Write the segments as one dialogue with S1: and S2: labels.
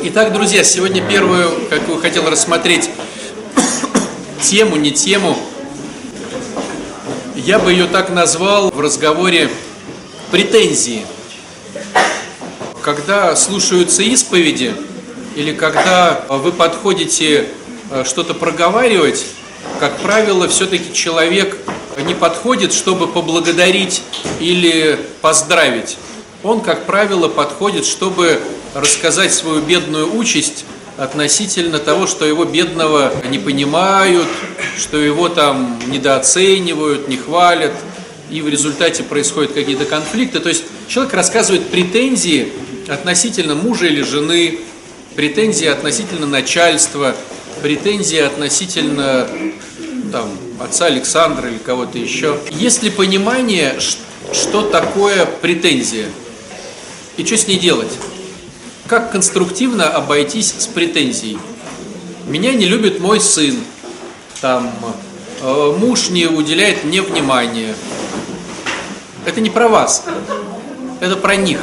S1: Итак, друзья, сегодня первую, какую хотел рассмотреть тему, не тему, я бы ее так назвал в разговоре претензии. Когда слушаются исповеди, или когда вы подходите э, что-то проговаривать, как правило, все-таки человек не подходит, чтобы поблагодарить или поздравить. Он, как правило, подходит, чтобы рассказать свою бедную участь относительно того, что его бедного не понимают, что его там недооценивают, не хвалят, и в результате происходят какие-то конфликты. То есть человек рассказывает претензии относительно мужа или жены, претензии относительно начальства, претензии относительно там, отца Александра или кого-то еще. Есть ли понимание, что такое претензия и что с ней делать? Как конструктивно обойтись с претензией? Меня не любит мой сын, там, э, муж не уделяет мне внимания. Это не про вас, это про них.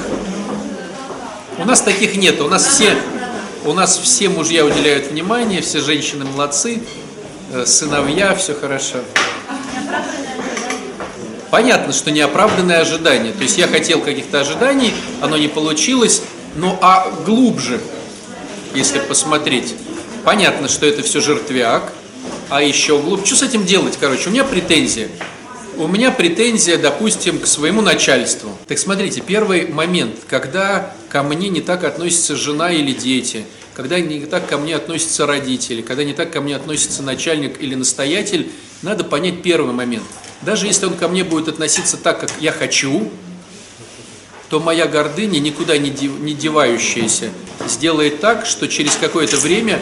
S1: У нас таких нет, у нас все, у нас все мужья уделяют внимание, все женщины молодцы, э, сыновья, все хорошо. Понятно, что неоправданное ожидание. То есть я хотел каких-то ожиданий, оно не получилось, ну а глубже, если посмотреть, понятно, что это все жертвяк, а еще глубже. Что с этим делать, короче? У меня претензия. У меня претензия, допустим, к своему начальству. Так смотрите, первый момент, когда ко мне не так относится жена или дети, когда не так ко мне относятся родители, когда не так ко мне относится начальник или настоятель, надо понять первый момент. Даже если он ко мне будет относиться так, как я хочу, то моя гордыня, никуда не девающаяся, сделает так, что через какое-то время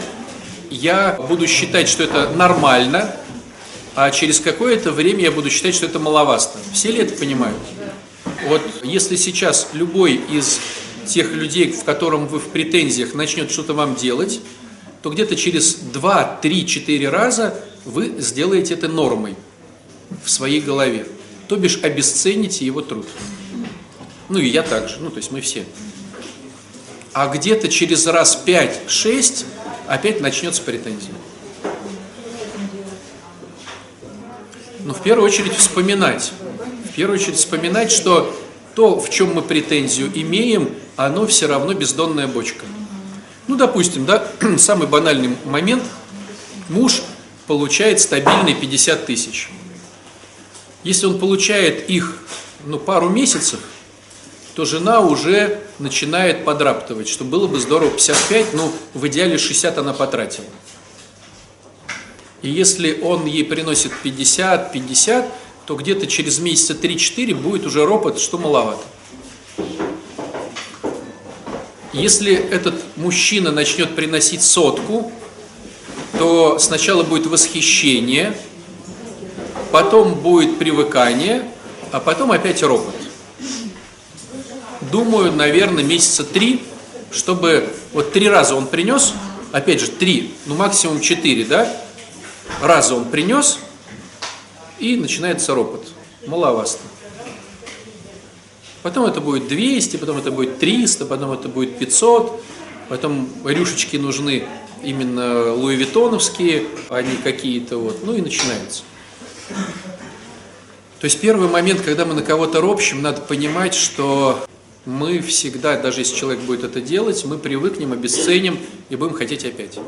S1: я буду считать, что это нормально, а через какое-то время я буду считать, что это маловато. Все ли это понимают? Вот если сейчас любой из тех людей, в котором вы в претензиях, начнет что-то вам делать, то где-то через 2, 3, 4 раза вы сделаете это нормой в своей голове. То бишь обесцените его труд. Ну и я также, ну то есть мы все. А где-то через раз 5-6 опять начнется претензия. Ну, в первую очередь вспоминать. В первую очередь вспоминать, что то, в чем мы претензию имеем, оно все равно бездонная бочка. Ну, допустим, да, самый банальный момент. Муж получает стабильные 50 тысяч. Если он получает их ну, пару месяцев, то жена уже начинает подраптывать, что было бы здорово 55, но в идеале 60 она потратила. И если он ей приносит 50, 50, то где-то через месяца 3-4 будет уже ропот, что маловато. Если этот мужчина начнет приносить сотку, то сначала будет восхищение, потом будет привыкание, а потом опять ропот думаю, наверное, месяца три, чтобы вот три раза он принес, опять же, три, ну максимум четыре, да, раза он принес, и начинается ропот. Маловасто. Потом это будет 200, потом это будет 300, потом это будет 500, потом рюшечки нужны именно луивитоновские, а не какие-то вот, ну и начинается. То есть первый момент, когда мы на кого-то ропщим, надо понимать, что мы всегда, даже если человек будет это делать, мы привыкнем, обесценим и будем хотеть опять.
S2: Но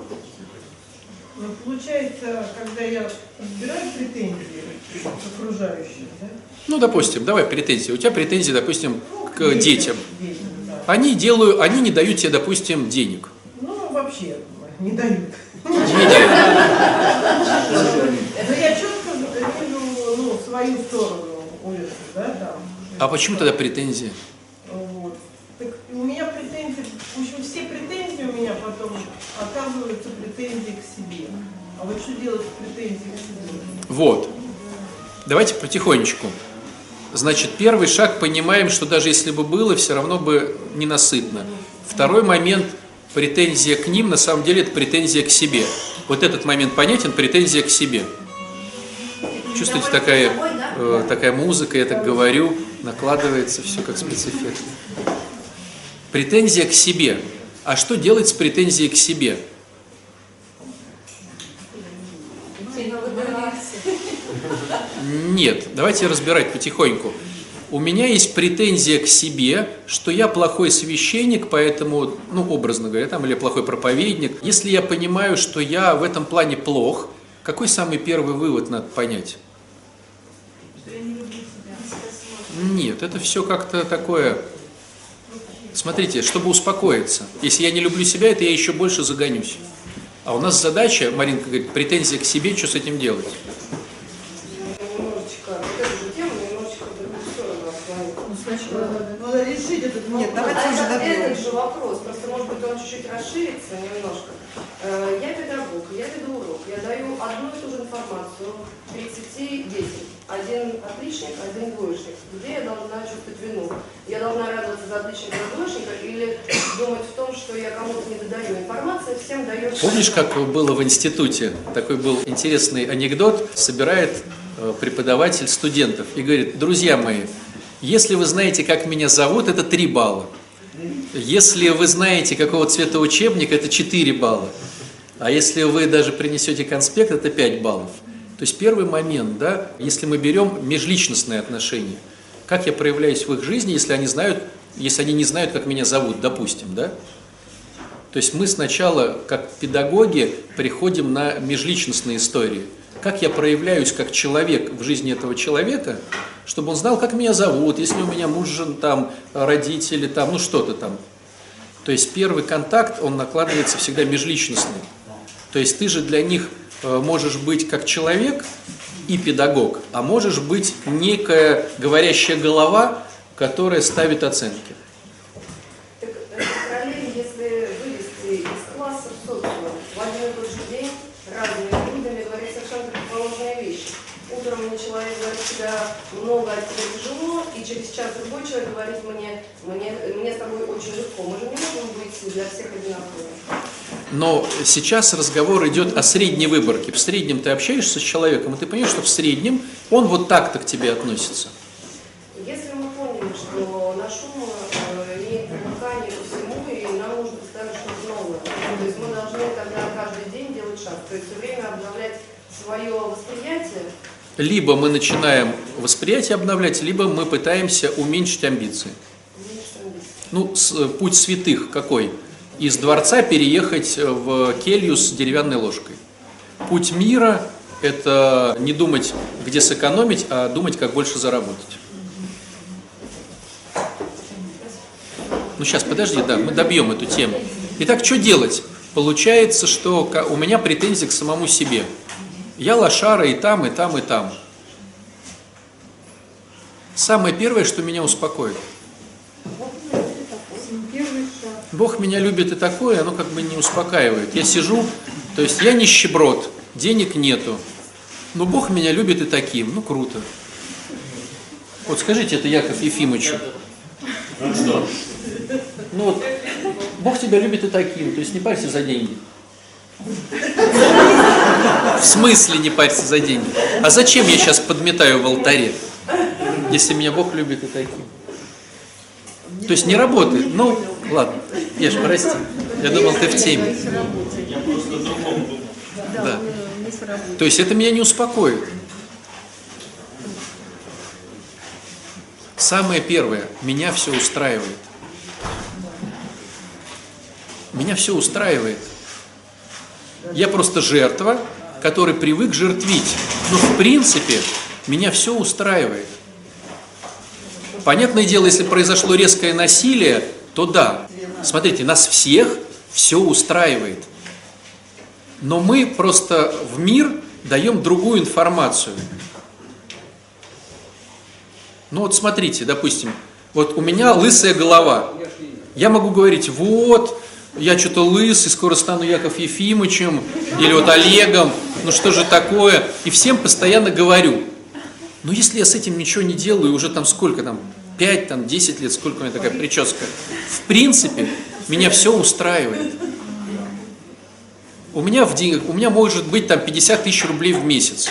S2: ну, получается, когда я разбираю претензии к окружающим, да?
S1: Ну, допустим, давай претензии. У тебя претензии, допустим, к детям. детям да. Они делают, они не дают тебе, допустим, денег.
S2: Ну, вообще, не дают. Не дают. Но я четко вижу ну, свою сторону улицы, да, там.
S1: А почему тогда претензии?
S2: у меня претензии, в общем, все претензии у меня потом оказываются претензии к себе. А вот что делать к себе?
S1: Вот. Давайте потихонечку. Значит, первый шаг понимаем, что даже если бы было, все равно бы ненасытно. Второй момент – претензия к ним, на самом деле это претензия к себе. Вот этот момент понятен – претензия к себе. Чувствуете, такая, э, такая музыка, я так говорю, накладывается все как спецэффект. Претензия к себе. А что делать с претензией к себе? Нет, давайте разбирать потихоньку. У меня есть претензия к себе, что я плохой священник, поэтому, ну, образно говоря, там, или плохой проповедник. Если я понимаю, что я в этом плане плох, какой самый первый вывод надо понять? Нет, это все как-то такое... Смотрите, чтобы успокоиться. Если я не люблю себя, это я еще больше загонюсь. А у нас задача, Маринка говорит, претензия к себе, что с этим делать?
S2: Надо решить этот вопрос.
S3: Нет, давайте уже добьем. Этот же вопрос, просто может быть он чуть-чуть расширится немножко. Э, Я педагог, я веду урок, я даю одну и ту же информацию 30 детям. Один отличник, один двоечник. Где я должна чувствовать вину? Я должна радоваться за отличника и двоечника или думать в том, что я кому-то не додаю информации, всем даю...
S1: Помнишь, как было в институте? Такой был интересный анекдот. Собирает э, преподаватель студентов и говорит, друзья мои, если вы знаете, как меня зовут, это 3 балла. Если вы знаете, какого цвета учебник, это 4 балла. А если вы даже принесете конспект, это 5 баллов. То есть первый момент, да, если мы берем межличностные отношения, как я проявляюсь в их жизни, если они знают, если они не знают, как меня зовут, допустим, да? То есть мы сначала, как педагоги, приходим на межличностные истории. Как я проявляюсь как человек в жизни этого человека, чтобы он знал, как меня зовут, если у меня муж, жен, там, родители, там, ну что-то там. То есть первый контакт, он накладывается всегда межличностный. То есть ты же для них э, можешь быть как человек и педагог, а можешь быть некая говорящая голова, которая ставит оценки.
S3: Так, э, параллель, если вывести из класса в социум, в один и тот же день разными людьми говорить совершенно противоположные вещи. Утром мне человек говорит, тебя много, от тебя тяжело, и через час другой человек говорит мне, мне, мне с тобой очень легко. Мы же не можем быть для всех одинаковыми.
S1: Но сейчас разговор идет о средней выборке. В среднем ты общаешься с человеком, и ты понимаешь, что в среднем он вот так-то к тебе относится.
S3: Если мы поняли, что наш ум э, имеет привыкание ко всему, и нам нужно поставить что-то новое, то есть мы должны тогда каждый день делать шаг, то есть все время обновлять свое восприятие,
S1: Либо мы начинаем восприятие обновлять, либо мы пытаемся уменьшить амбиции. Ну, с- э, путь святых какой? Из дворца переехать в келью с деревянной ложкой. Путь мира – это не думать, где сэкономить, а думать, как больше заработать. Ну, сейчас, подожди, да, мы добьем эту тему. Итак, что делать? Получается, что у меня претензии к самому себе. Я лошара и там, и там, и там. Самое первое, что меня успокоит. Бог меня любит и такое, оно как бы не успокаивает. Я сижу, то есть я нищеброд, денег нету, но Бог меня любит и таким, ну круто. Вот скажите это Яков Ефимовичу. Ну вот, Бог тебя любит и таким, то есть не парься за деньги. В смысле не парься за деньги? А зачем я сейчас подметаю в алтаре, если меня Бог любит и таким? То есть не работает. Ну, ладно, Ешь, прости. Я думал, ты в теме. Да. То есть это меня не успокоит. Самое первое, меня все устраивает. Меня все устраивает. Я просто жертва, который привык жертвить. Но в принципе меня все устраивает. Понятное дело, если произошло резкое насилие, то да. Смотрите, нас всех все устраивает. Но мы просто в мир даем другую информацию. Ну вот смотрите, допустим, вот у меня лысая голова. Я могу говорить, вот, я что-то лысый, скоро стану Яков Ефимовичем, или вот Олегом, ну что же такое, и всем постоянно говорю. Но если я с этим ничего не делаю, уже там сколько там, 5, там, 10 лет, сколько у меня такая прическа, в принципе, меня все устраивает. У меня в деньгах, у меня может быть там 50 тысяч рублей в месяц.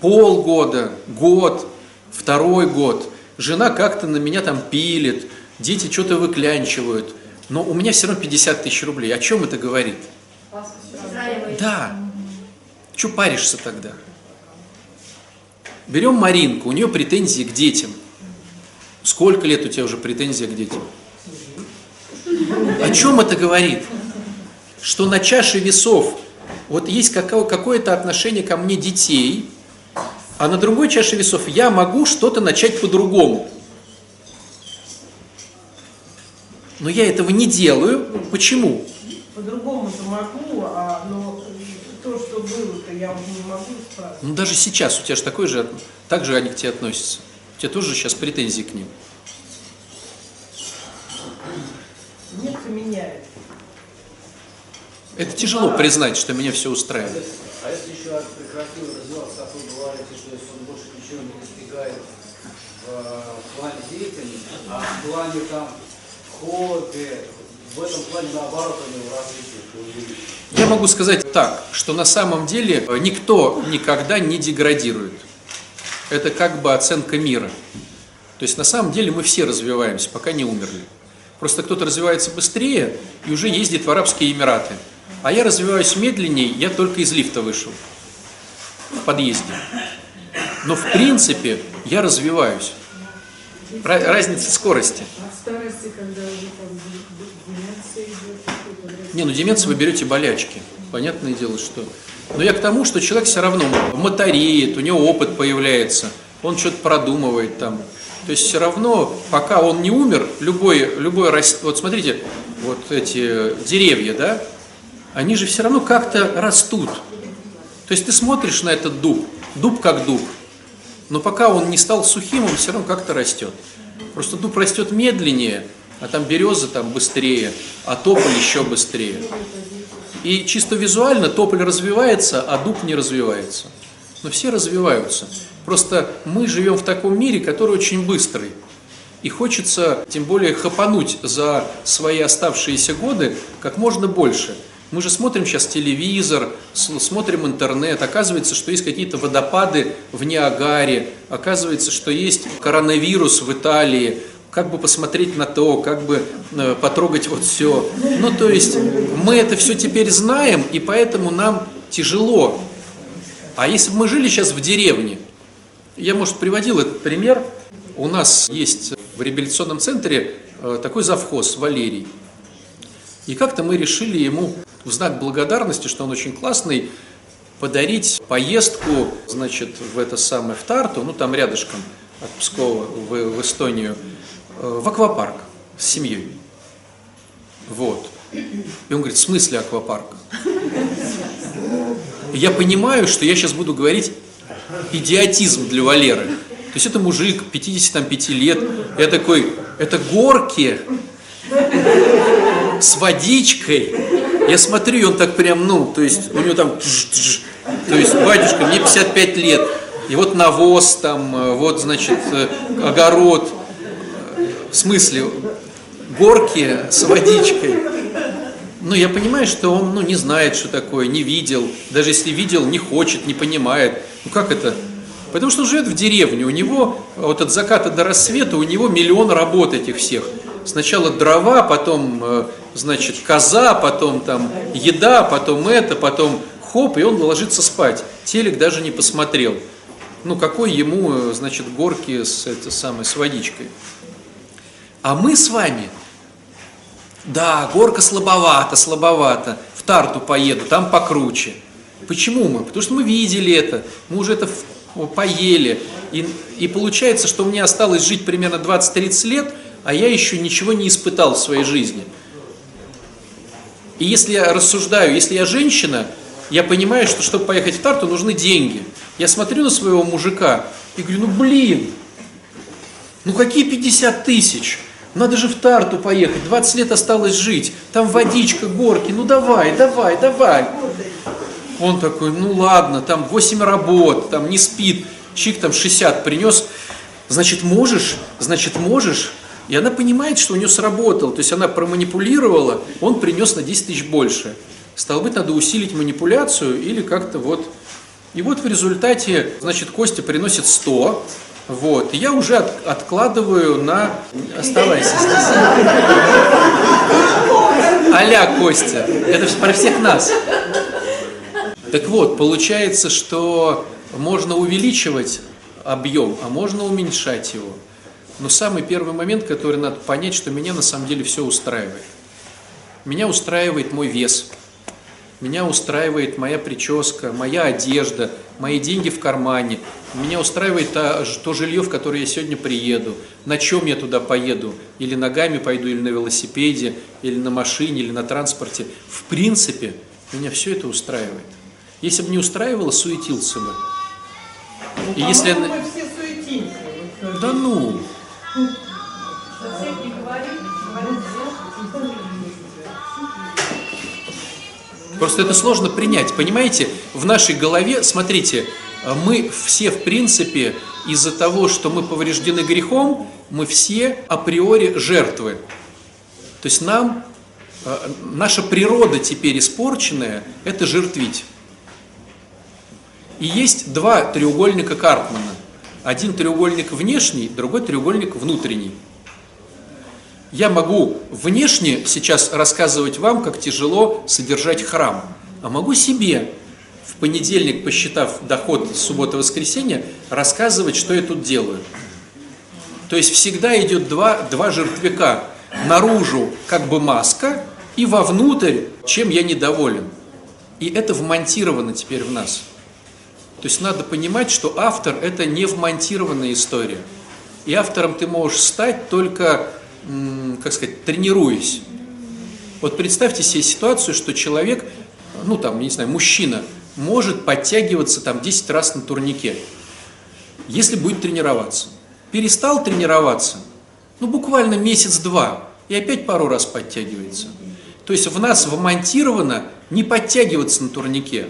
S1: Полгода, год, второй год. Жена как-то на меня там пилит, дети что-то выклянчивают. Но у меня все равно 50 тысяч рублей. О чем это говорит? Да. Че паришься тогда? Берем Маринку, у нее претензии к детям. Сколько лет у тебя уже претензия к детям? О чем это говорит? Что на чаше весов вот есть какое-то отношение ко мне детей, а на другой чаше весов я могу что-то начать по-другому. Но я этого не делаю. Почему?
S2: По-другому-то могу, а, но то, что было-то, я уже не могу исправить.
S1: Ну даже сейчас у тебя же такой же, так же они к тебе относятся. У тебя тоже сейчас претензии к ним.
S2: Нет, меняет.
S1: Это тяжело признать, что меня все устраивает.
S4: А если еще прекратил развиваться, как вы говорите, что если он больше ничего не достигает в плане деятельности, а в плане там хобби, в этом плане наоборот у него развитие
S1: Я могу сказать так, что на самом деле никто никогда не деградирует. Это как бы оценка мира. То есть на самом деле мы все развиваемся, пока не умерли. Просто кто-то развивается быстрее и уже ездит в Арабские Эмираты. А я развиваюсь медленнее, я только из лифта вышел в подъезде. Но в принципе я развиваюсь. Разница скорости.
S5: А в старости, когда уже там деменция идет?
S1: Не, ну деменция вы берете болячки. Понятное дело, что... Но я к тому, что человек все равно мотореет, у него опыт появляется, он что-то продумывает там. То есть все равно, пока он не умер, любой, любой вот смотрите, вот эти деревья, да, они же все равно как-то растут. То есть ты смотришь на этот дуб, дуб как дуб, но пока он не стал сухим, он все равно как-то растет. Просто дуб растет медленнее, а там береза там быстрее, а тополь еще быстрее. И чисто визуально тополь развивается, а дуб не развивается. Но все развиваются. Просто мы живем в таком мире, который очень быстрый. И хочется, тем более, хапануть за свои оставшиеся годы как можно больше – мы же смотрим сейчас телевизор, смотрим интернет, оказывается, что есть какие-то водопады в Ниагаре, оказывается, что есть коронавирус в Италии, как бы посмотреть на то, как бы э, потрогать вот все. Ну, то есть мы это все теперь знаем, и поэтому нам тяжело. А если бы мы жили сейчас в деревне, я, может, приводил этот пример, у нас есть в реабилитационном центре э, такой завхоз Валерий. И как-то мы решили ему в знак благодарности, что он очень классный, подарить поездку, значит, в это самое, в Тарту, ну там рядышком от Пскова в, в Эстонию, э, в аквапарк с семьей. Вот. И он говорит, в смысле аквапарк? Я понимаю, что я сейчас буду говорить идиотизм для Валеры. То есть это мужик 55 лет, я такой, это горки с водичкой, я смотрю, он так прям, ну, то есть у него там, то есть, батюшка, мне 55 лет, и вот навоз там, э, вот, значит, э, огород, в смысле, горки с водичкой. Ну, я понимаю, что он, ну, не знает, что такое, не видел, даже если видел, не хочет, не понимает. Ну, как это? Потому что он живет в деревне, у него вот от заката до рассвета у него миллион работ этих всех. Сначала дрова, потом э, значит, коза, потом там еда, потом это, потом хоп, и он ложится спать. Телек даже не посмотрел. Ну, какой ему, значит, горки с, это самой, с водичкой. А мы с вами, да, горка слабовато, слабовато, в Тарту поеду, там покруче. Почему мы? Потому что мы видели это, мы уже это поели. И, и получается, что мне осталось жить примерно 20-30 лет, а я еще ничего не испытал в своей жизни – и если я рассуждаю, если я женщина, я понимаю, что чтобы поехать в Тарту, нужны деньги. Я смотрю на своего мужика и говорю, ну блин, ну какие 50 тысяч? Надо же в Тарту поехать, 20 лет осталось жить, там водичка, горки, ну давай, давай, давай. Он такой, ну ладно, там 8 работ, там не спит, чик там 60 принес, значит можешь, значит можешь, и она понимает, что у нее сработало. То есть она проманипулировала, он принес на 10 тысяч больше. Стало быть, надо усилить манипуляцию или как-то вот... И вот в результате, значит, Костя приносит 100, вот, и я уже от, откладываю на... Оставайся здесь. а Костя. Это про всех нас. Так вот, получается, что можно увеличивать объем, а можно уменьшать его. Но самый первый момент, который надо понять, что меня на самом деле все устраивает. Меня устраивает мой вес. Меня устраивает моя прическа, моя одежда, мои деньги в кармане. Меня устраивает то, то жилье, в которое я сегодня приеду, на чем я туда поеду, или ногами пойду, или на велосипеде, или на машине, или на транспорте. В принципе, меня все это устраивает. Если бы не устраивало, суетился бы.
S2: Ну,
S1: И если
S2: мы все суетимся.
S1: Да ну, Просто это сложно принять, понимаете? В нашей голове, смотрите, мы все, в принципе, из-за того, что мы повреждены грехом, мы все априори жертвы. То есть нам, э, наша природа теперь испорченная, это жертвить. И есть два треугольника Карпмана. Один треугольник внешний, другой треугольник внутренний. Я могу внешне сейчас рассказывать вам, как тяжело содержать храм, а могу себе в понедельник, посчитав доход суббота-воскресенье, рассказывать, что я тут делаю. То есть всегда идет два, два жертвяка. Наружу как бы маска и вовнутрь, чем я недоволен. И это вмонтировано теперь в нас. То есть надо понимать, что автор – это не вмонтированная история. И автором ты можешь стать только, как сказать, тренируясь. Вот представьте себе ситуацию, что человек, ну там, не знаю, мужчина, может подтягиваться там 10 раз на турнике, если будет тренироваться. Перестал тренироваться, ну буквально месяц-два, и опять пару раз подтягивается. То есть в нас вмонтировано не подтягиваться на турнике.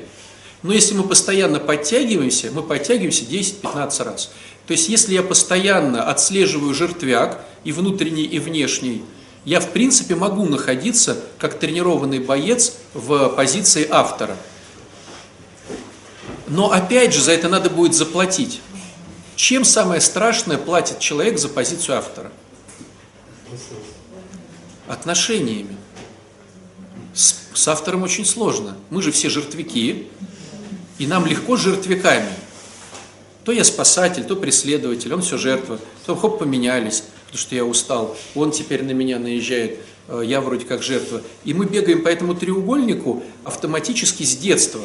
S1: Но если мы постоянно подтягиваемся, мы подтягиваемся 10-15 раз. То есть если я постоянно отслеживаю жертвяк, и внутренний, и внешний, я в принципе могу находиться как тренированный боец в позиции автора. Но опять же за это надо будет заплатить. Чем самое страшное платит человек за позицию автора? Отношениями. С, с автором очень сложно. Мы же все жертвяки, и нам легко жертвяками. То я спасатель, то преследователь, он все жертва. Потом хоп, поменялись, потому что я устал. Он теперь на меня наезжает, э, я вроде как жертва. И мы бегаем по этому треугольнику автоматически с детства.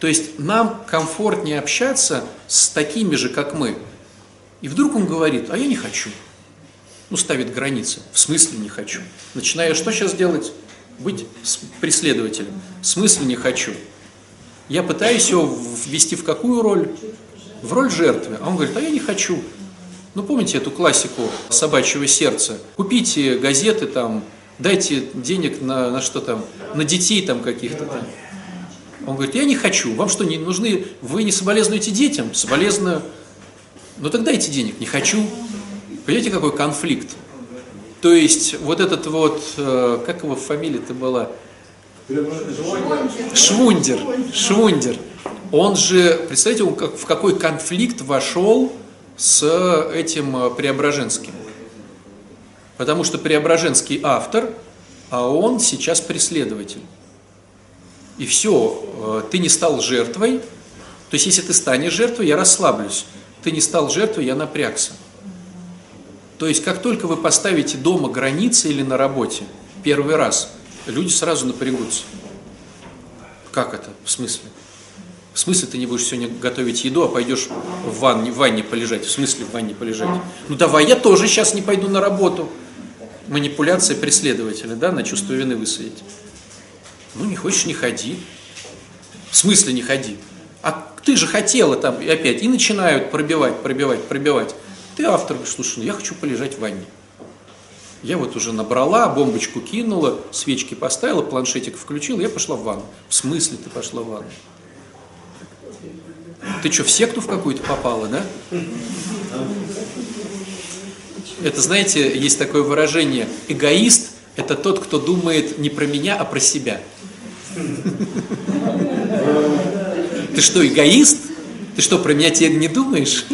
S1: То есть нам комфортнее общаться с такими же, как мы. И вдруг он говорит, а я не хочу. Ну, ставит границы. В смысле не хочу. Начинаю что сейчас делать? Быть преследователем. В смысле не хочу. Я пытаюсь его ввести в какую роль? В роль жертвы. А он говорит, а я не хочу. Ну, помните эту классику собачьего сердца? Купите газеты там, дайте денег на, на что там, на детей там каких-то там. Он говорит, я не хочу. Вам что, не нужны, вы не соболезнуете детям? Соболезную. Ну тогда дайте денег. Не хочу. Понимаете, какой конфликт? То есть вот этот вот, э, как его фамилия-то была? Швундер. Швундер. Он же, представляете, он как, в какой конфликт вошел с этим э, Преображенским. Потому что Преображенский автор, а он сейчас преследователь. И все, ты не стал жертвой. То есть, если ты станешь жертвой, я расслаблюсь. Ты не стал жертвой, я напрягся. То есть, как только вы поставите дома границы или на работе, первый раз, люди сразу напрягутся. Как это? В смысле? В смысле ты не будешь сегодня готовить еду, а пойдешь в ванне, в ванне полежать? В смысле в ванне полежать? Ну давай я тоже сейчас не пойду на работу. Манипуляция преследователя, да, на чувство вины высадить. Ну не хочешь, не ходи. В смысле не ходи? А ты же хотела там и опять. И начинают пробивать, пробивать, пробивать. Ты автор говоришь, слушай, ну я хочу полежать в ванне. Я вот уже набрала, бомбочку кинула, свечки поставила, планшетик включила, я пошла в ванну. В смысле ты пошла в ванну? Ты что, в секту в какую-то попала, да? Это, знаете, есть такое выражение, эгоист – это тот, кто думает не про меня, а про себя. Ты что, эгоист? Ты что, про меня тебе не думаешь?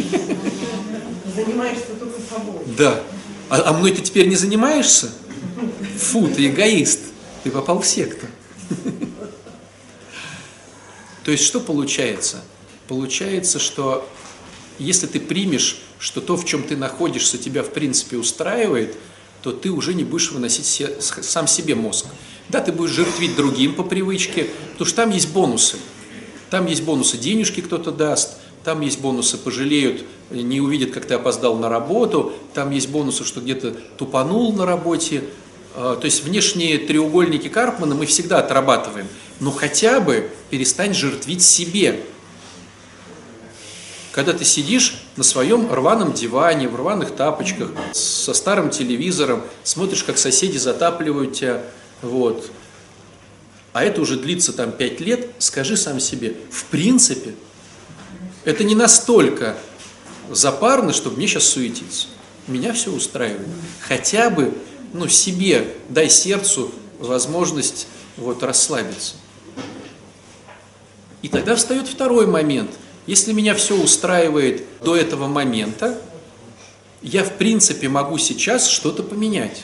S2: Занимаешься только собой.
S1: Да. А, а мной ты теперь не занимаешься? Фу, ты эгоист. Ты попал в секту. То есть что получается? Получается, что если ты примешь, что то, в чем ты находишься, тебя в принципе устраивает, то ты уже не будешь выносить се- сам себе мозг. Да, ты будешь жертвить другим по привычке, потому что там есть бонусы. Там есть бонусы, денежки кто-то даст, там есть бонусы, пожалеют, не увидят, как ты опоздал на работу, там есть бонусы, что где-то тупанул на работе. А, То есть внешние треугольники Карпмана мы всегда отрабатываем, но хотя бы перестань жертвить себе. Когда ты сидишь на своем рваном диване, в рваных тапочках, со старым телевизором, смотришь, как соседи затапливают тебя, вот, а это уже длится там пять лет, скажи сам себе, в принципе, это не настолько запарно, чтобы мне сейчас суетиться. Меня все устраивает. Хотя бы, ну, себе дай сердцу возможность вот расслабиться. И тогда встает второй момент. Если меня все устраивает до этого момента, я в принципе могу сейчас что-то поменять.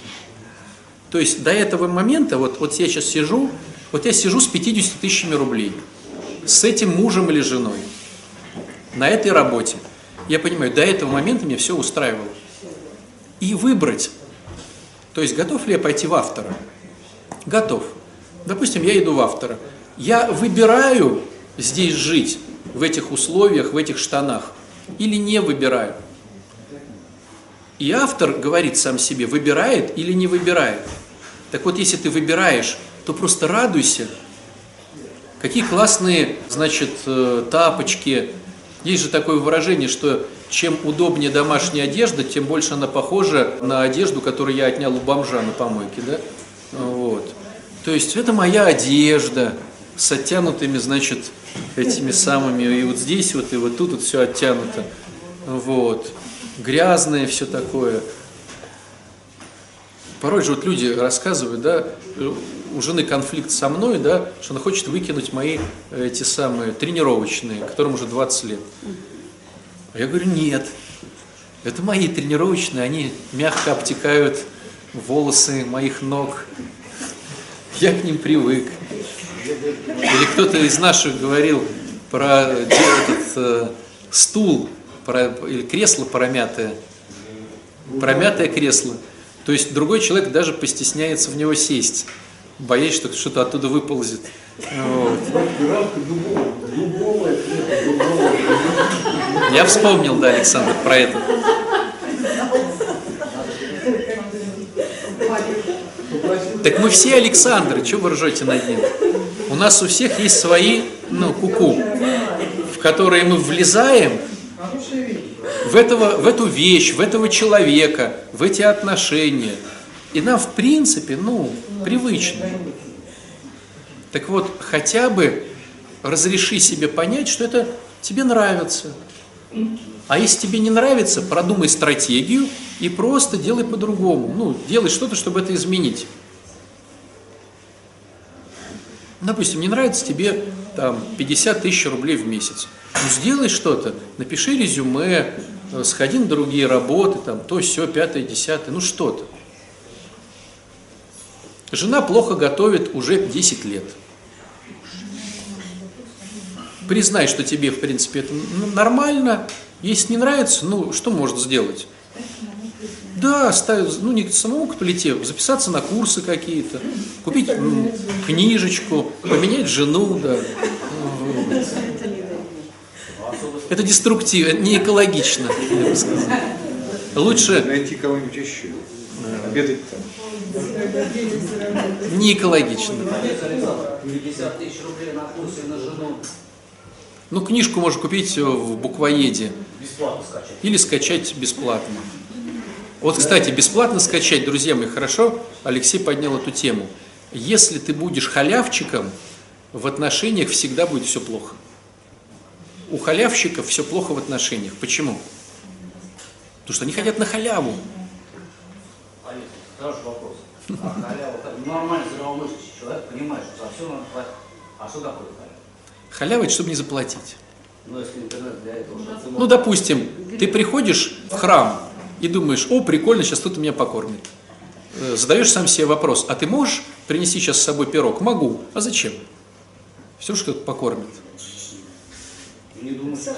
S1: То есть до этого момента, вот, вот я сейчас сижу, вот я сижу с 50 тысячами рублей, с этим мужем или женой, на этой работе. Я понимаю, до этого момента меня все устраивало. И выбрать, то есть готов ли я пойти в автора? Готов. Допустим, я иду в автора. Я выбираю здесь жить, в этих условиях, в этих штанах, или не выбираю. И автор говорит сам себе, выбирает или не выбирает. Так вот, если ты выбираешь, то просто радуйся. Какие классные, значит, э, тапочки. Есть же такое выражение, что чем удобнее домашняя одежда, тем больше она похожа на одежду, которую я отнял у бомжа на помойке, да? Вот. То есть это моя одежда с оттянутыми, значит, этими самыми, и вот здесь вот, и вот тут вот все оттянуто. Вот. Грязное все такое. Порой же вот люди рассказывают, да, у жены конфликт со мной, да, что она хочет выкинуть мои эти самые тренировочные, которым уже 20 лет. А я говорю, нет, это мои тренировочные, они мягко обтекают волосы моих ног. Я к ним привык. Или кто-то из наших говорил про де- этот э, стул, про, или кресло промятое. Промятое кресло. То есть другой человек даже постесняется в него сесть, боясь, что что-то оттуда выползет. Я вспомнил, да, Александр, про это. Так мы все Александры, чего вы ржете над ним? У нас у всех есть свои, ну, куку, в которые мы влезаем в, этого, в эту вещь, в этого человека, в эти отношения. И нам, в принципе, ну, привычно. Так вот, хотя бы разреши себе понять, что это тебе нравится. А если тебе не нравится, продумай стратегию и просто делай по-другому. Ну, делай что-то, чтобы это изменить. Допустим, не нравится тебе там 50 тысяч рублей в месяц. Ну, сделай что-то, напиши резюме, э, сходи на другие работы, там, то, все, пятое, десятое, ну что-то. Жена плохо готовит уже 10 лет. Признай, что тебе, в принципе, это ну, нормально. Если не нравится, ну, что может сделать? Да, ставить, ну, не самому к плите, записаться на курсы какие-то, купить м, книжечку, поменять жену, да. Это деструктивно, это не экологично, я бы сказал. Лучше
S6: Найти кого-нибудь еще. Обедать там.
S1: Не экологично.
S4: 50 тысяч рублей на курсы и на жену
S1: Ну, книжку можно купить в буквоеде
S4: бесплатно скачать.
S1: или скачать бесплатно. Вот, кстати, бесплатно скачать, друзья мои, хорошо, Алексей поднял эту тему. Если ты будешь халявчиком, в отношениях всегда будет все плохо. У халявщиков все плохо в отношениях. Почему? Потому что они хотят на халяву.
S4: Олег, вопрос. А халява, как нормальный здравомыслящий человек понимает, что за все надо платить. А что такое халява?
S1: Халява – это чтобы не заплатить.
S4: Ну, если интернет для этого,
S1: Ну, допустим, ты приходишь в храм и думаешь, о, прикольно, сейчас кто-то меня покормит. Э, Задаешь сам себе вопрос, а ты можешь принеси сейчас с собой пирог. Могу. А зачем? Все же кто-то покормит.
S4: Не думаю, что.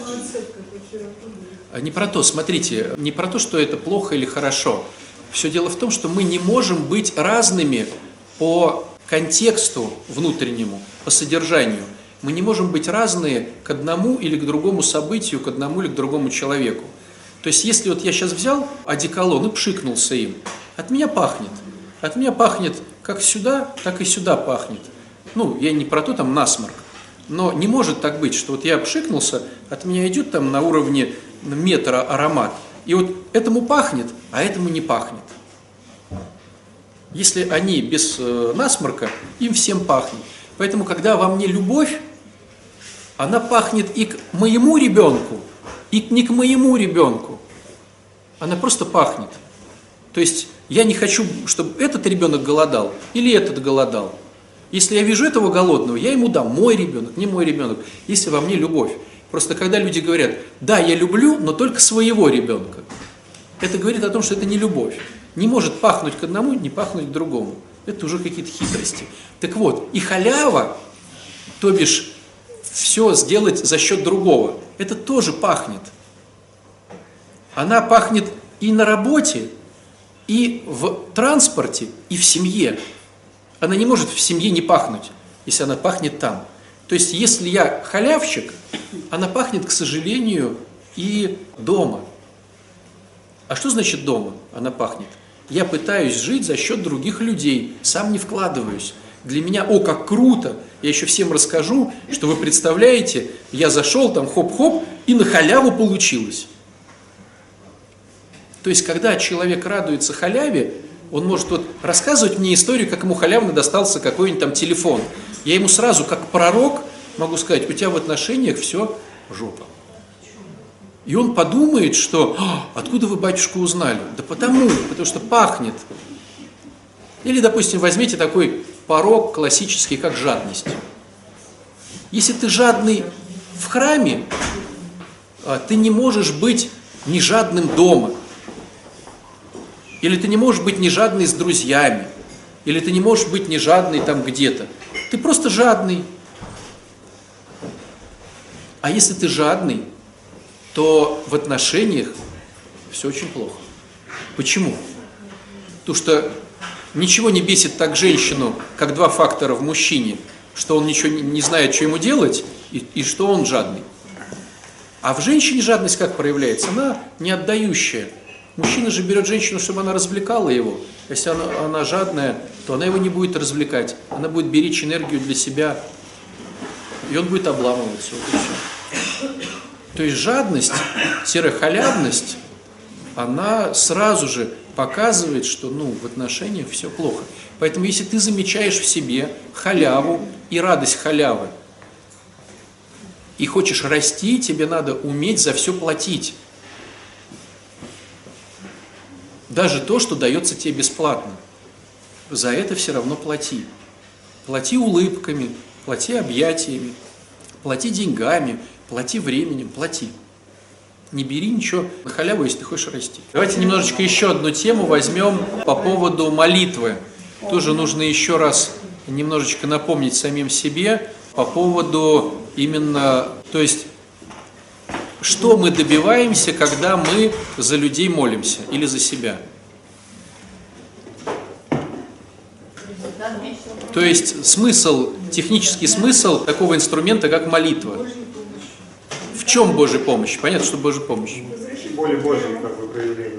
S1: А Не про то, смотрите, не про то, что это плохо или хорошо. Все дело в том, что мы не можем быть разными по контексту внутреннему, по содержанию. Мы не можем быть разные к одному или к другому событию, к одному или к другому человеку. То есть, если вот я сейчас взял одеколон и пшикнулся им, от меня пахнет. От меня пахнет как сюда, так и сюда пахнет. Ну, я не про то там насморк. Но не может так быть, что вот я пшикнулся, от меня идет там на уровне метра аромат. И вот этому пахнет, а этому не пахнет. Если они без э, насморка, им всем пахнет. Поэтому, когда во мне любовь, она пахнет и к моему ребенку, и не к моему ребенку. Она просто пахнет. То есть я не хочу, чтобы этот ребенок голодал или этот голодал. Если я вижу этого голодного, я ему дам мой ребенок, не мой ребенок, если во мне любовь. Просто когда люди говорят, да, я люблю, но только своего ребенка, это говорит о том, что это не любовь. Не может пахнуть к одному, не пахнуть к другому. Это уже какие-то хитрости. Так вот, и халява, то бишь все сделать за счет другого, это тоже пахнет. Она пахнет и на работе, и в транспорте, и в семье. Она не может в семье не пахнуть, если она пахнет там. То есть, если я халявщик, она пахнет, к сожалению, и дома. А что значит дома она пахнет? Я пытаюсь жить за счет других людей, сам не вкладываюсь. Для меня, о, как круто, я еще всем расскажу, что вы представляете, я зашел там хоп-хоп, и на халяву получилось. То есть, когда человек радуется халяве, он может вот рассказывать мне историю, как ему халявно достался какой-нибудь там телефон. Я ему сразу, как пророк, могу сказать, у тебя в отношениях все жопа. И он подумает, что «А, откуда вы, батюшка, узнали? Да потому, потому что пахнет. Или, допустим, возьмите такой порог классический, как жадность. Если ты жадный в храме, а, ты не можешь быть не жадным дома. Или ты не можешь быть не жадный с друзьями. Или ты не можешь быть не жадный там где-то. Ты просто жадный. А если ты жадный, то в отношениях все очень плохо. Почему? Потому что ничего не бесит так женщину, как два фактора в мужчине, что он ничего не- знает, что ему делать, и, и что он жадный. А в женщине жадность как проявляется? Она не отдающая. Мужчина же берет женщину, чтобы она развлекала его. Если она, она жадная, то она его не будет развлекать. Она будет беречь энергию для себя. И он будет обламываться. Вот и всё. То есть жадность, халявность, она сразу же показывает, что ну, в отношениях все плохо. Поэтому если ты замечаешь в себе халяву и радость халявы, и хочешь расти, тебе надо уметь за все платить. Даже то, что дается тебе бесплатно. За это все равно плати. Плати улыбками, плати объятиями, плати деньгами, плати временем, плати. Не бери ничего на халяву, если ты хочешь расти. Давайте немножечко еще одну тему возьмем по поводу молитвы. Тоже нужно еще раз немножечко напомнить самим себе по поводу именно, то есть, что мы добиваемся, когда мы за людей молимся или за себя. То есть смысл, технический смысл такого инструмента, как молитва. В чем Божья помощь? Понятно, что Божья помощь.
S6: Более Божьей как бы проявление.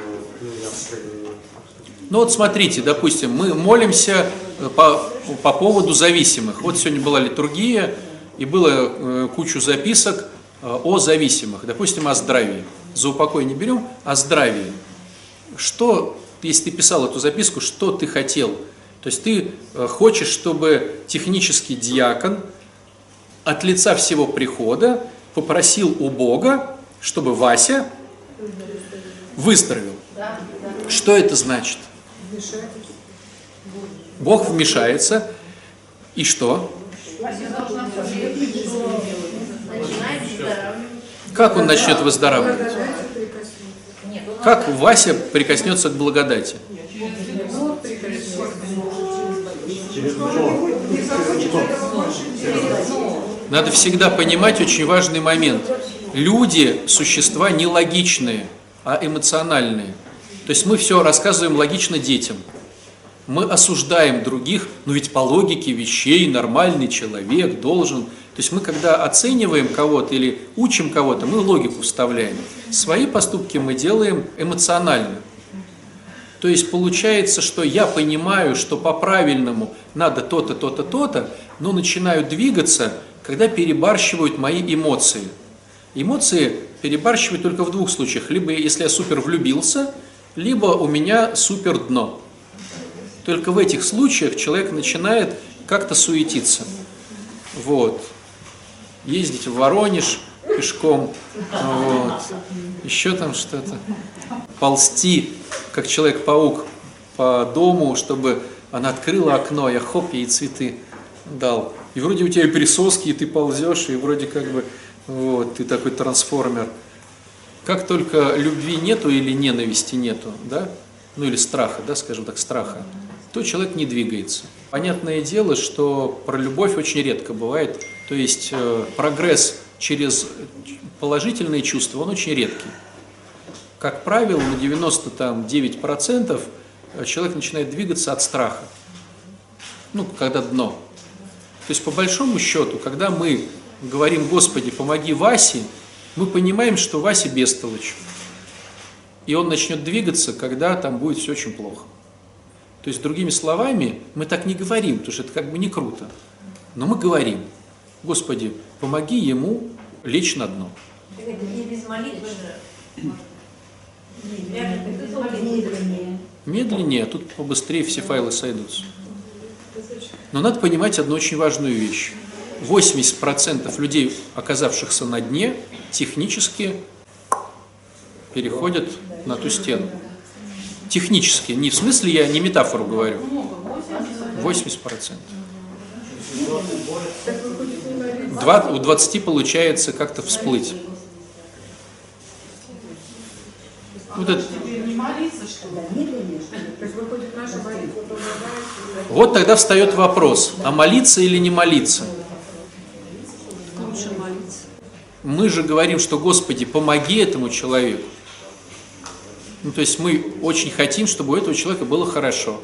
S1: Ну вот смотрите, допустим, мы молимся э, по, по поводу зависимых. Вот сегодня была литургия, и было э, кучу записок э, о зависимых. Допустим, о здравии. За упокой не берем, о здравии. Что, если ты писал эту записку, что ты хотел? То есть ты хочешь, чтобы технический диакон от лица всего прихода попросил у Бога, чтобы Вася выздоровел. Что это значит? Бог вмешается, и что? Как он начнет выздоравливать? Как Вася прикоснется к благодати?
S5: Бог прикоснется.
S6: Через.
S1: Надо всегда понимать очень важный момент. Люди – существа не логичные, а эмоциональные. То есть мы все рассказываем логично детям. Мы осуждаем других, но ведь по логике вещей нормальный человек должен. То есть мы когда оцениваем кого-то или учим кого-то, мы логику вставляем. Свои поступки мы делаем эмоционально. То есть получается, что я понимаю, что по-правильному надо то-то, то-то, то-то, но начинаю двигаться, когда перебарщивают мои эмоции. Эмоции перебарщивают только в двух случаях. Либо если я супер влюбился, либо у меня супер дно. Только в этих случаях человек начинает как-то суетиться. Вот. Ездить в Воронеж пешком, вот. еще там что-то. Ползти, как Человек-паук, по дому, чтобы она открыла окно, я хоп, ей цветы дал. И вроде у тебя и присоски, и ты ползешь, и вроде как бы вот, ты такой трансформер. Как только любви нету или ненависти нету, да, ну или страха, да, скажем так, страха, то человек не двигается. Понятное дело, что про любовь очень редко бывает, то есть э, прогресс через положительные чувства, он очень редкий. Как правило, на 99% человек начинает двигаться от страха, ну, когда дно. То есть, по большому счету, когда мы говорим, Господи, помоги Васе, мы понимаем, что Вася бестолочь. И он начнет двигаться, когда там будет все очень плохо. То есть, другими словами, мы так не говорим, потому что это как бы не круто. Но мы говорим, Господи, помоги ему лечь на дно.
S7: Не без молитвы же. Молитвы.
S1: Медленнее, а тут побыстрее все файлы сойдутся. Но надо понимать одну очень важную вещь. 80% людей, оказавшихся на дне, технически переходят на ту стену. Технически, не в смысле я не метафору говорю. 80%. Два, у 20 получается как-то всплыть. Вот это,
S5: Не молиться, что ли? То есть выходит наша молитва.
S1: Вот тогда встает вопрос, а молиться или не молиться?
S7: Лучше молиться.
S1: Мы же говорим, что Господи, помоги этому человеку. Ну, то есть мы очень хотим, чтобы у этого человека было хорошо.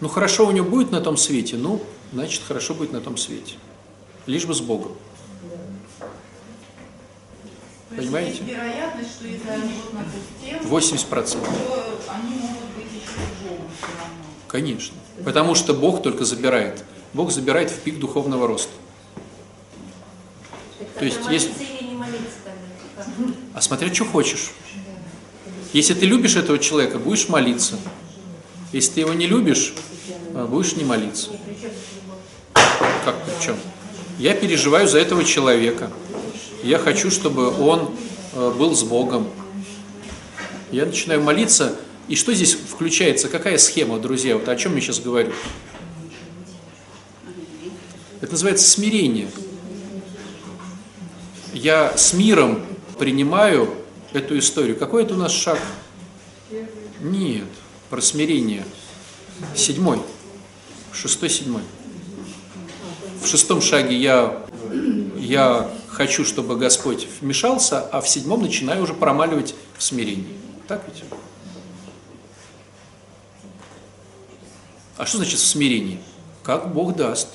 S1: Ну, хорошо у него будет на том свете, ну, значит, хорошо будет на том свете. Лишь бы с Богом. Понимаете?
S8: есть вероятность, что если они вот на ту стену,
S1: 80%.
S8: то они могут быть еще равно.
S1: Конечно. Потому что Бог только забирает. Бог забирает в пик духовного роста. То есть есть-? А смотря, что хочешь. Если ты любишь этого человека, будешь молиться. Если ты его не любишь, а, будешь не молиться. Как при чем? Я переживаю за этого человека. Я хочу, чтобы он э, был с Богом. Я начинаю молиться. И что здесь включается? Какая схема, друзья? Вот о чем я сейчас говорю? Это называется смирение. Я с миром принимаю эту историю. Какой это у нас шаг? Нет, про смирение. Седьмой. Шестой, седьмой. В шестом шаге я, я хочу, чтобы Господь вмешался, а в седьмом начинаю уже промаливать в смирении. Так ведь? А что значит в смирении? Как Бог даст.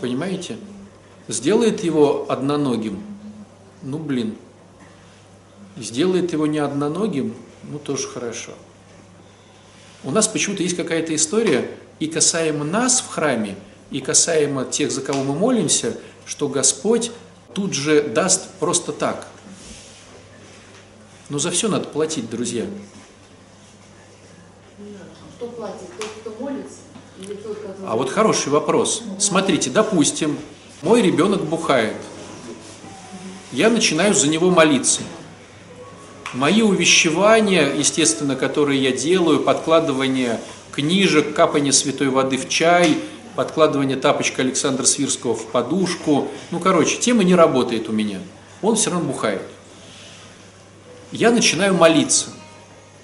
S1: Понимаете? Сделает его одноногим. Ну, блин. Сделает его не одноногим, ну, тоже хорошо. У нас почему-то есть какая-то история и касаемо нас в храме, и касаемо тех, за кого мы молимся, что Господь тут же даст просто так. Но за все надо платить, друзья.
S3: Кто платит? Тот, кто молится? Или тот, который...
S1: А вот хороший вопрос. Смотрите, допустим, мой ребенок бухает. Я начинаю за него молиться. Мои увещевания, естественно, которые я делаю, подкладывание книжек, капание святой воды в чай, подкладывание тапочка Александра Свирского в подушку. Ну, короче, тема не работает у меня. Он все равно бухает. Я начинаю молиться.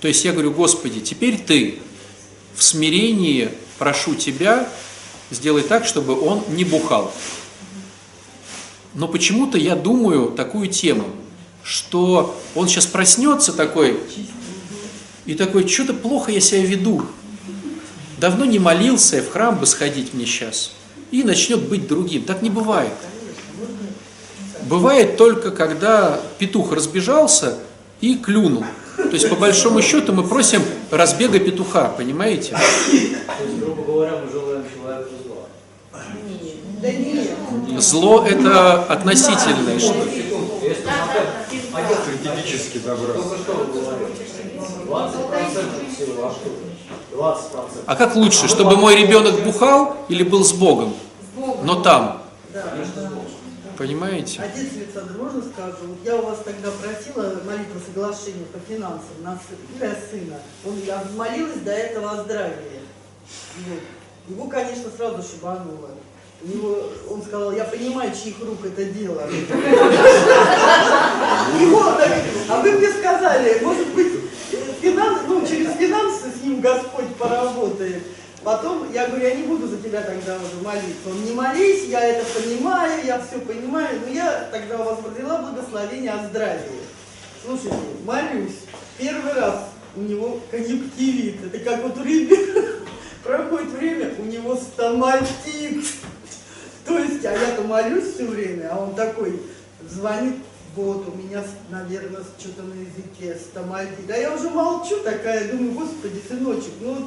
S1: То есть я говорю, Господи, теперь Ты в смирении прошу тебя, сделай так, чтобы он не бухал. Но почему-то я думаю такую тему, что он сейчас проснется такой, и такой, что-то плохо я себя веду. Давно не молился, в храм бы сходить мне сейчас. И начнет быть другим. Так не бывает. Бывает только, когда петух разбежался и клюнул. То есть, по большому счету, мы просим разбега петуха, понимаете?
S4: То есть, грубо говоря, мы желаем человеку зла.
S1: Зло – это относительное что-то.
S4: Что вы говорили, 20% всего, а что? 20%.
S1: А как лучше, чтобы мой ребенок бухал или был с Богом? Но там, понимаете?
S9: Отец Александр, можно скажу? Вот я у вас тогда просила молитву соглашения по финансам на для сына. Он, я молилась до этого о здравии. Вот. Его, конечно, сразу шибануло. У него, он сказал, я понимаю, чьих рук это дело. Его, а вы мне сказали, может быть, финансы, ну, через финансы с ним Господь поработает. Потом я говорю, я не буду за тебя тогда уже молиться. Он не молись, я это понимаю, я все понимаю, но я тогда у вас родила благословение о здравии. Слушайте, молюсь, первый раз у него конъюнктивит. Это как вот у ребенка проходит время, у него стоматит. То есть, а я-то молюсь все время, а он такой звонит, вот, у меня, наверное, что-то на языке стоматит. А я уже молчу такая, думаю, господи, сыночек, ну вот,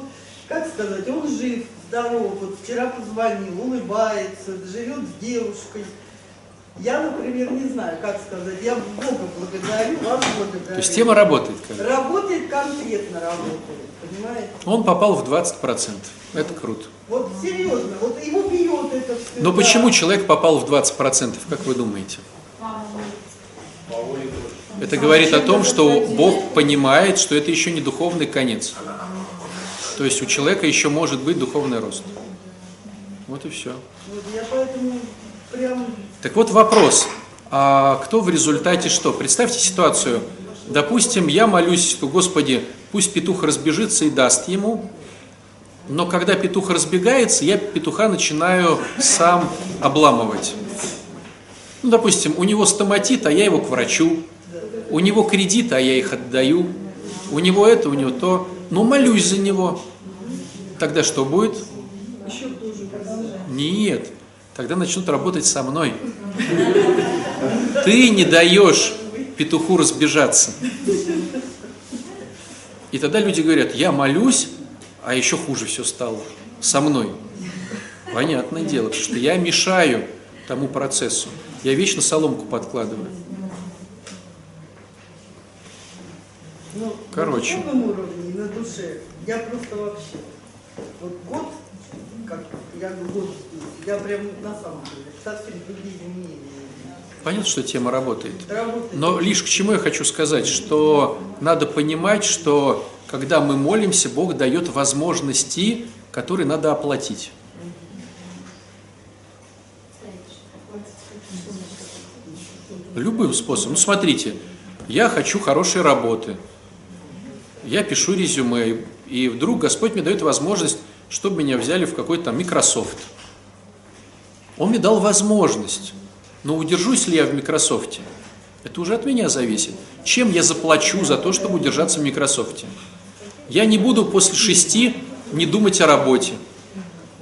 S9: как сказать, он жив, здоров, вот вчера позвонил, улыбается, живет с девушкой. Я, например, не знаю, как сказать, я Бога благодарю, вас благодарю.
S1: То есть тема работает. как.
S9: Работает конкретно работает, понимаете?
S1: Он попал в 20%. Это круто.
S9: Вот серьезно, вот его бьет это все.
S1: Но почему человек попал в 20%, как вы думаете? Это говорит о том, что Бог понимает, что это еще не духовный конец. То есть у человека еще может быть духовный рост. Вот и все. Так вот вопрос. А кто в результате что? Представьте ситуацию. Допустим, я молюсь, что Господи, пусть петух разбежится и даст ему, но когда петух разбегается, я петуха начинаю сам обламывать. Ну, допустим, у него стоматит, а я его к врачу. У него кредит, а я их отдаю. У него это, у него то. Ну, молюсь за него. Тогда что будет? Нет. Тогда начнут работать со мной. Ты не даешь петуху разбежаться. И тогда люди говорят, я молюсь, а еще хуже все стало со мной. Понятное дело, потому что я мешаю тому процессу. Я вечно соломку подкладываю.
S9: Ну,
S1: Короче.
S9: на духовном уровне и на душе. Я просто вообще, вот год, как я год я прям на самом деле совсем другие мнения.
S1: Понятно, что тема работает.
S9: Работает.
S1: Но лишь к чему я хочу сказать, что надо понимать, что когда мы молимся, Бог дает возможности, которые надо оплатить. Любым способом. Ну, смотрите, я хочу хорошей работы. Я пишу резюме, и вдруг Господь мне дает возможность, чтобы меня взяли в какой-то Microsoft. Он мне дал возможность. Но удержусь ли я в Microsoft? Это уже от меня зависит. Чем я заплачу за то, чтобы удержаться в Microsoft? Я не буду после шести не думать о работе.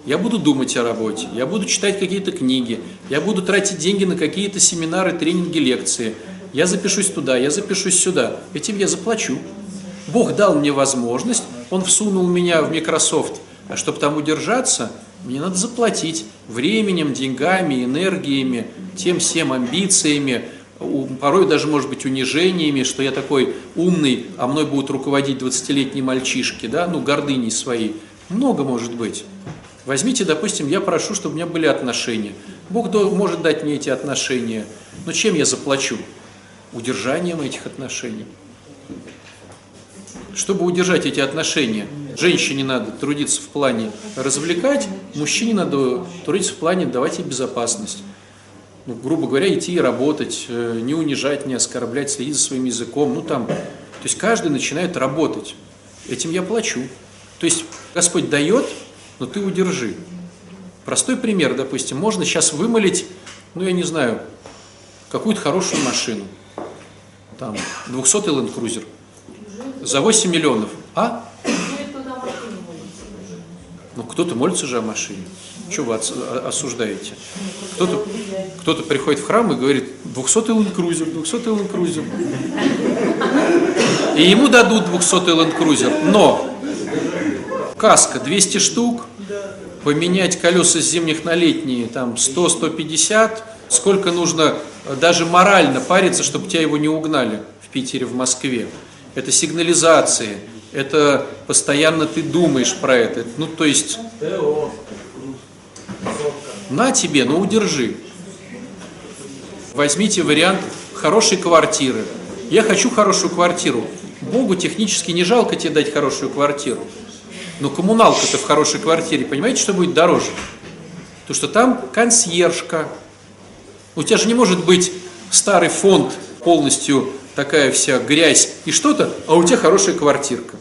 S1: Я буду думать о работе, я буду читать какие-то книги, я буду тратить деньги на какие-то семинары, тренинги, лекции. Я запишусь туда, я запишусь сюда. Этим я заплачу. Бог дал мне возможность, Он всунул меня в Microsoft, а чтобы там удержаться, мне надо заплатить временем, деньгами, энергиями, тем всем амбициями, порой даже, может быть, унижениями, что я такой умный, а мной будут руководить 20-летние мальчишки, да, ну, гордыней своей. Много может быть. Возьмите, допустим, я прошу, чтобы у меня были отношения. Бог может дать мне эти отношения, но чем я заплачу? Удержанием этих отношений. Чтобы удержать эти отношения, женщине надо трудиться в плане развлекать, мужчине надо трудиться в плане давать ей безопасность. Ну, грубо говоря, идти и работать, э, не унижать, не оскорблять, следить за своим языком. Ну там, то есть каждый начинает работать. Этим я плачу. То есть Господь дает, но ты удержи. Простой пример, допустим, можно сейчас вымолить, ну я не знаю, какую-то хорошую машину. Там, 200 Land Cruiser. За 8 миллионов. А? Ну, кто-то молится же о машине. Что вы осуждаете? Кто-то кто приходит в храм и говорит, 200 Land Cruiser, 200 Land Cruiser. И ему дадут 200 Land Cruiser. Но каска 200 штук, поменять колеса с зимних на летние, там 100-150, сколько нужно э, даже морально париться, чтобы тебя его не угнали в Питере, в Москве. Это сигнализации, это постоянно ты думаешь про это. Ну, то есть, на тебе, но удержи. Возьмите вариант хорошей квартиры. Я хочу хорошую квартиру. Богу технически не жалко тебе дать хорошую квартиру. Но коммуналка-то в хорошей квартире, понимаете, что будет дороже? То, что там консьержка. У тебя же не может быть старый фонд, полностью такая вся грязь и что-то, а у тебя хорошая квартирка.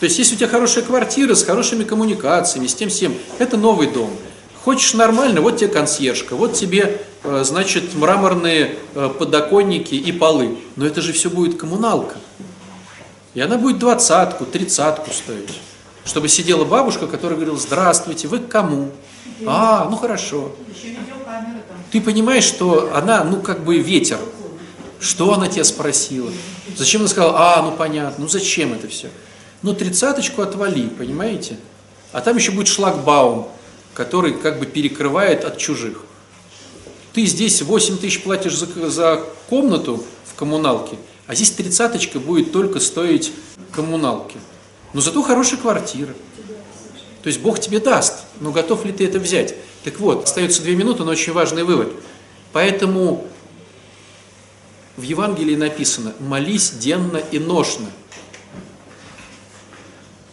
S1: То есть, если у тебя хорошая квартира с хорошими коммуникациями, с тем всем, это новый дом. Хочешь нормально, вот тебе консьержка, вот тебе, э, значит, мраморные э, подоконники и полы. Но это же все будет коммуналка. И она будет двадцатку, тридцатку стоить. Чтобы сидела бабушка, которая говорила, здравствуйте, вы к кому? А, ну хорошо. Ты понимаешь, что она, ну как бы ветер. Что она тебя спросила? Зачем она сказала, а, ну понятно, ну зачем это все? Ну тридцаточку отвали, понимаете? А там еще будет шлагбаум, который как бы перекрывает от чужих. Ты здесь 8 тысяч платишь за, за комнату в коммуналке, а здесь тридцаточка будет только стоить коммуналки. Но зато хорошая квартира. То есть Бог тебе даст, но готов ли ты это взять? Так вот, остается две минуты, но очень важный вывод. Поэтому в Евангелии написано «молись денно и ношно».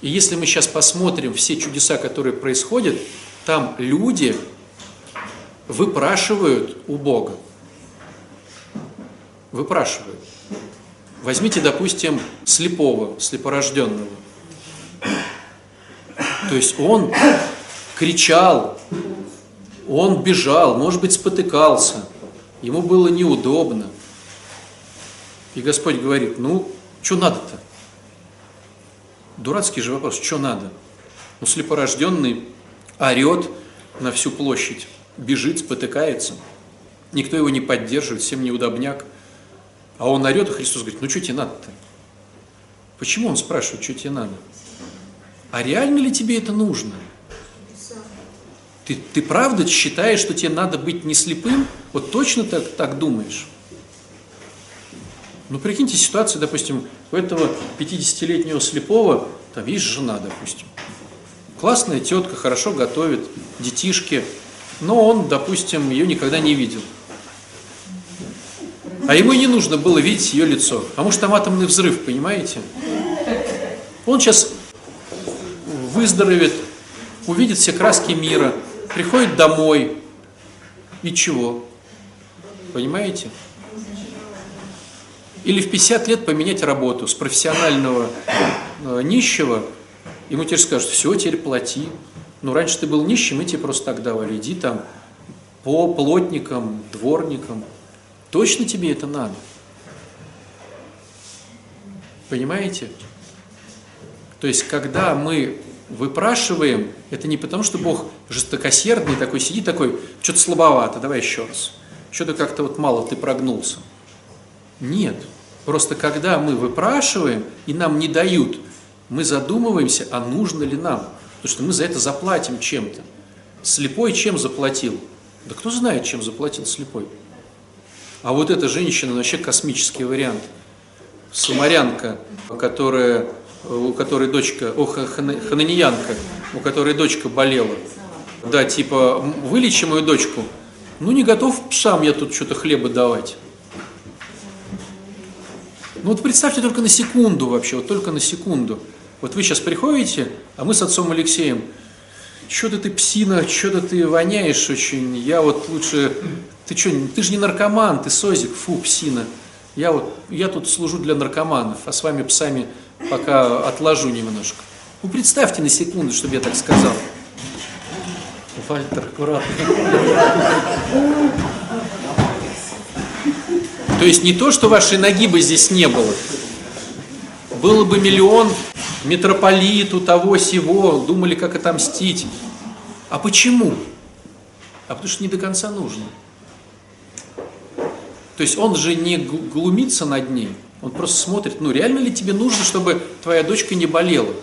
S1: И если мы сейчас посмотрим все чудеса, которые происходят, там люди выпрашивают у Бога. Выпрашивают. Возьмите, допустим, слепого, слепорожденного. То есть он кричал, он бежал, может быть, спотыкался, ему было неудобно. И Господь говорит, ну, что надо-то? Дурацкий же вопрос, что надо? Ну, слепорожденный орет на всю площадь, бежит, спотыкается. Никто его не поддерживает, всем неудобняк. А он орет, и Христос говорит, ну, что тебе надо-то? Почему он спрашивает, что тебе надо? А реально ли тебе это нужно? Ты, ты правда считаешь, что тебе надо быть не слепым? Вот точно так, так думаешь? Ну, прикиньте ситуацию, допустим, у этого 50-летнего слепого, там есть жена, допустим. Классная тетка, хорошо готовит, детишки, но он, допустим, ее никогда не видел. А ему не нужно было видеть ее лицо. Потому что там атомный взрыв, понимаете? Он сейчас выздоровеет, увидит все краски мира, приходит домой. И чего? Понимаете? Или в 50 лет поменять работу с профессионального э, нищего, ему теперь скажут, все, теперь плати. Ну, раньше ты был нищим, мы тебе просто так давали. Иди там по плотникам, дворникам. Точно тебе это надо? Понимаете? То есть, когда мы выпрашиваем, это не потому, что Бог жестокосердный такой, сидит такой, что-то слабовато, давай еще раз. Что-то как-то вот мало ты прогнулся. Нет. Просто когда мы выпрашиваем и нам не дают, мы задумываемся, а нужно ли нам. Потому что мы за это заплатим чем-то. Слепой чем заплатил? Да кто знает, чем заплатил слепой. А вот эта женщина вообще космический вариант. Самарянка, которая, у которой дочка, о, хананьянка, у которой дочка болела. Да, типа, вылечи мою дочку. Ну, не готов псам я тут что-то хлеба давать. Ну вот представьте только на секунду вообще, вот только на секунду. Вот вы сейчас приходите, а мы с отцом Алексеем, что-то ты псина, что-то ты воняешь очень, я вот лучше, ты что, ты же не наркоман, ты созик, фу, псина. Я вот, я тут служу для наркоманов, а с вами псами пока отложу немножко. Ну, представьте на секунду, чтобы я так сказал. Вальтер, аккуратно. То есть не то, что вашей ноги бы здесь не было. Было бы миллион митрополиту того сего, думали, как отомстить. А почему? А потому что не до конца нужно. То есть он же не гл- глумится над ней, он просто смотрит, ну реально ли тебе нужно, чтобы твоя дочка не болела?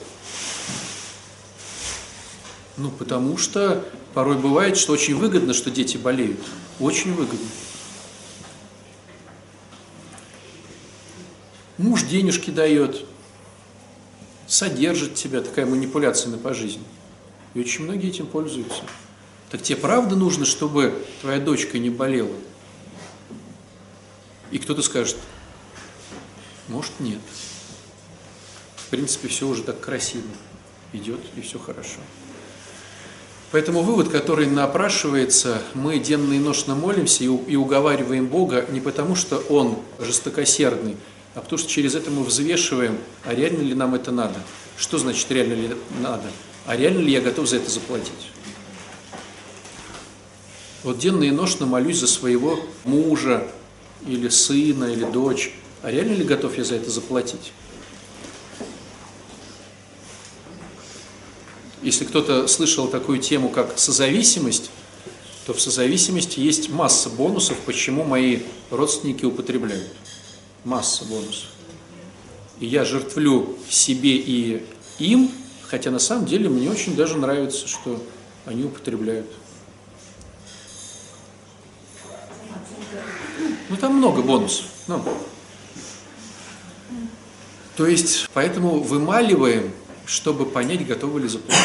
S1: Ну, потому что порой бывает, что очень выгодно, что дети болеют. Очень выгодно. Муж денежки дает, содержит тебя, такая манипуляция на по жизни. И очень многие этим пользуются. Так тебе правда нужно, чтобы твоя дочка не болела? И кто-то скажет, может нет. В принципе, все уже так красиво идет, и все хорошо. Поэтому вывод, который напрашивается, мы денно и ношно молимся и уговариваем Бога не потому, что Он жестокосердный, а потому что через это мы взвешиваем, а реально ли нам это надо. Что значит реально ли надо? А реально ли я готов за это заплатить? Вот денно и ношно молюсь за своего мужа, или сына, или дочь. А реально ли готов я за это заплатить? Если кто-то слышал такую тему, как созависимость, то в созависимости есть масса бонусов, почему мои родственники употребляют. Масса бонусов. И я жертвлю себе и им, хотя на самом деле мне очень даже нравится, что они употребляют. Ну, там много бонусов. Ну. То есть, поэтому вымаливаем, чтобы понять, готовы ли заплатить.